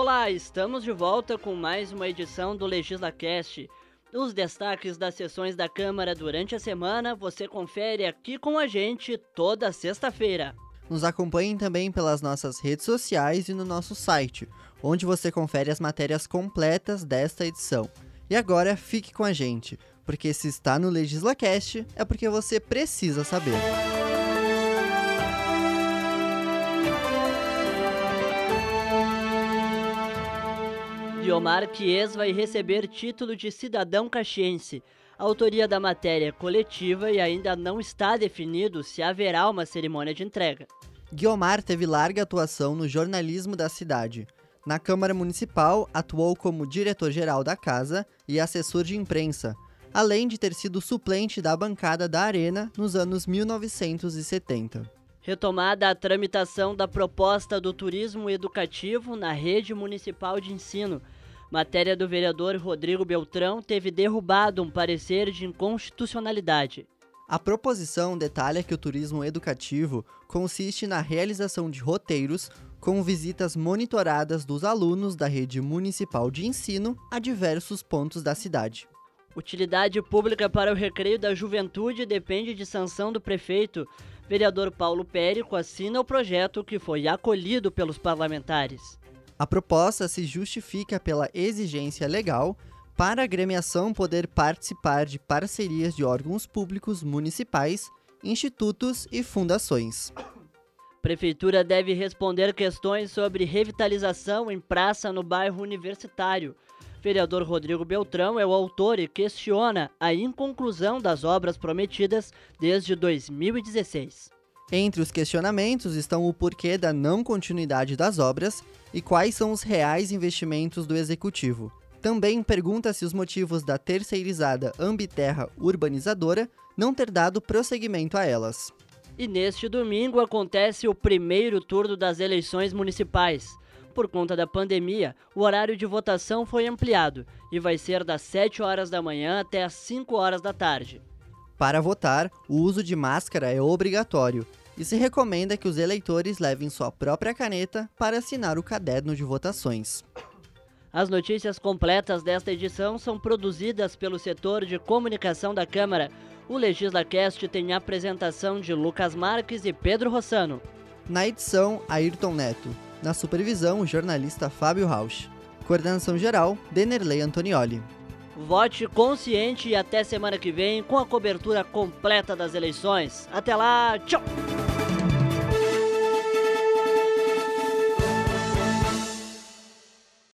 Olá, estamos de volta com mais uma edição do LegislaCast. Os destaques das sessões da Câmara durante a semana você confere aqui com a gente toda sexta-feira. Nos acompanhem também pelas nossas redes sociais e no nosso site, onde você confere as matérias completas desta edição. E agora fique com a gente, porque se está no LegislaCast é porque você precisa saber. Guiomar Chies vai receber título de cidadão caxiense. A autoria da matéria é coletiva e ainda não está definido se haverá uma cerimônia de entrega. Guiomar teve larga atuação no jornalismo da cidade. Na Câmara Municipal, atuou como diretor-geral da casa e assessor de imprensa, além de ter sido suplente da bancada da Arena nos anos 1970. Retomada a tramitação da proposta do turismo educativo na rede municipal de ensino. Matéria do vereador Rodrigo Beltrão teve derrubado um parecer de inconstitucionalidade. A proposição detalha que o turismo educativo consiste na realização de roteiros com visitas monitoradas dos alunos da rede municipal de ensino a diversos pontos da cidade. Utilidade pública para o recreio da juventude depende de sanção do prefeito. Vereador Paulo Périco assina o projeto que foi acolhido pelos parlamentares. A proposta se justifica pela exigência legal para a agremiação poder participar de parcerias de órgãos públicos municipais, institutos e fundações. Prefeitura deve responder questões sobre revitalização em praça no bairro universitário. Vereador Rodrigo Beltrão é o autor e questiona a inconclusão das obras prometidas desde 2016. Entre os questionamentos estão o porquê da não continuidade das obras e quais são os reais investimentos do executivo. Também pergunta-se os motivos da terceirizada Ambiterra Urbanizadora não ter dado prosseguimento a elas. E neste domingo acontece o primeiro turno das eleições municipais. Por conta da pandemia, o horário de votação foi ampliado e vai ser das 7 horas da manhã até as 5 horas da tarde. Para votar, o uso de máscara é obrigatório e se recomenda que os eleitores levem sua própria caneta para assinar o caderno de votações. As notícias completas desta edição são produzidas pelo setor de comunicação da Câmara. O LegislaCast tem a apresentação de Lucas Marques e Pedro Rossano. Na edição, Ayrton Neto. Na supervisão, o jornalista Fábio Rausch. Coordenação geral, Denerley Antonioli. Vote consciente e até semana que vem com a cobertura completa das eleições. Até lá, tchau!